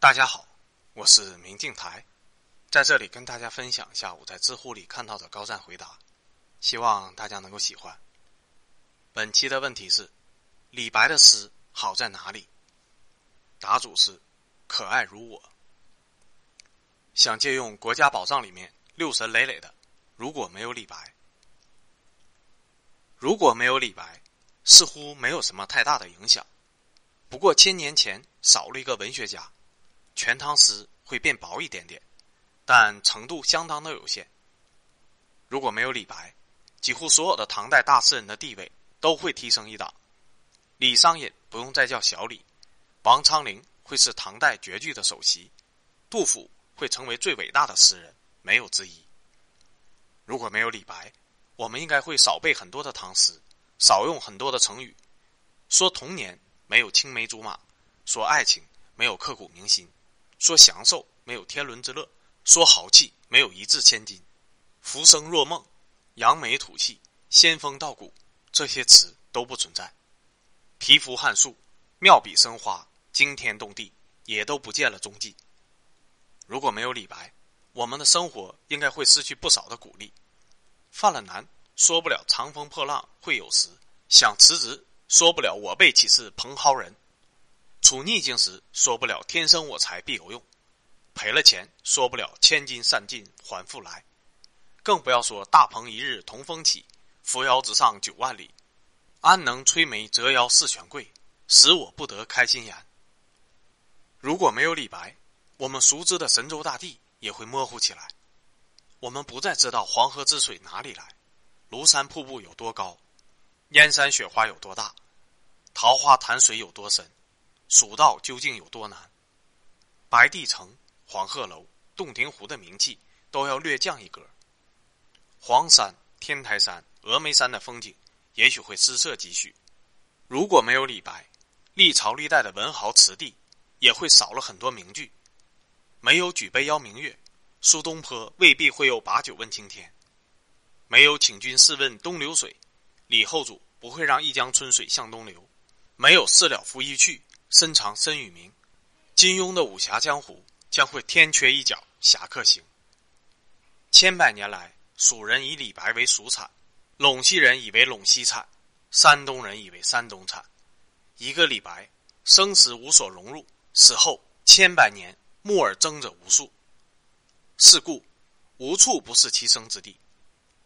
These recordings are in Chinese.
大家好，我是明镜台，在这里跟大家分享一下我在知乎里看到的高赞回答，希望大家能够喜欢。本期的问题是：李白的诗好在哪里？答主是可爱如我。想借用《国家宝藏》里面六神磊磊的“如果没有李白”，如果没有李白，似乎没有什么太大的影响。不过千年前少了一个文学家。全唐诗会变薄一点点，但程度相当的有限。如果没有李白，几乎所有的唐代大诗人的地位都会提升一档。李商隐不用再叫小李，王昌龄会是唐代绝句的首席，杜甫会成为最伟大的诗人，没有之一。如果没有李白，我们应该会少背很多的唐诗，少用很多的成语，说童年没有青梅竹马，说爱情没有刻骨铭心。说享受没有天伦之乐，说豪气没有一掷千金，浮生若梦，扬眉吐气，仙风道骨，这些词都不存在。皮肤汉树，妙笔生花，惊天动地，也都不见了踪迹。如果没有李白，我们的生活应该会失去不少的鼓励。犯了难，说不了长风破浪会有时；想辞职，说不了我辈岂是蓬蒿人。处逆境时，说不了天生我材必有用；赔了钱，说不了千金散尽还复来。更不要说大鹏一日同风起，扶摇直上九万里。安能摧眉折腰事权贵，使我不得开心颜。如果没有李白，我们熟知的神州大地也会模糊起来。我们不再知道黄河之水哪里来，庐山瀑布有多高，燕山雪花有多大，桃花潭水有多深。蜀道究竟有多难？白帝城、黄鹤楼、洞庭湖的名气都要略降一格。黄山、天台山、峨眉山的风景也许会失色几许。如果没有李白，历朝历代的文豪词帝也会少了很多名句。没有举杯邀明月，苏东坡未必会有把酒问青天。没有请君试问东流水，李后主不会让一江春水向东流。没有事了拂衣去。身长身与名，金庸的武侠江湖将会天缺一角侠客行。千百年来，蜀人以李白为蜀产，陇西人以为陇西产，山东人以为山东产。一个李白，生时无所融入，死后千百年木耳争者无数。是故，无处不是其生之地，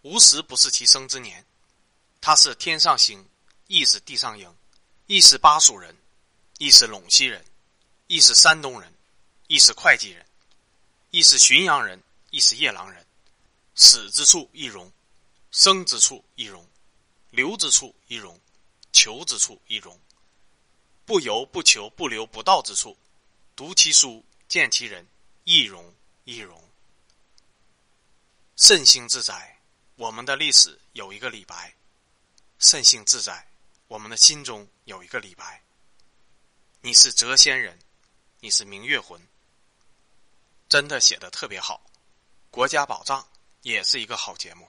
无时不是其生之年。他是天上星，亦是地上鹰，亦是巴蜀人。亦是陇西人，亦是山东人，亦是会稽人，亦是浔阳人，亦是夜郎人。死之处亦荣，生之处亦荣，留之处亦荣，求之处亦荣。不由不求不留不到之处，读其书见其人，亦荣亦荣。慎兴自在，我们的历史有一个李白；慎兴自在，我们的心中有一个李白。你是谪仙人，你是明月魂，真的写的特别好。国家宝藏也是一个好节目。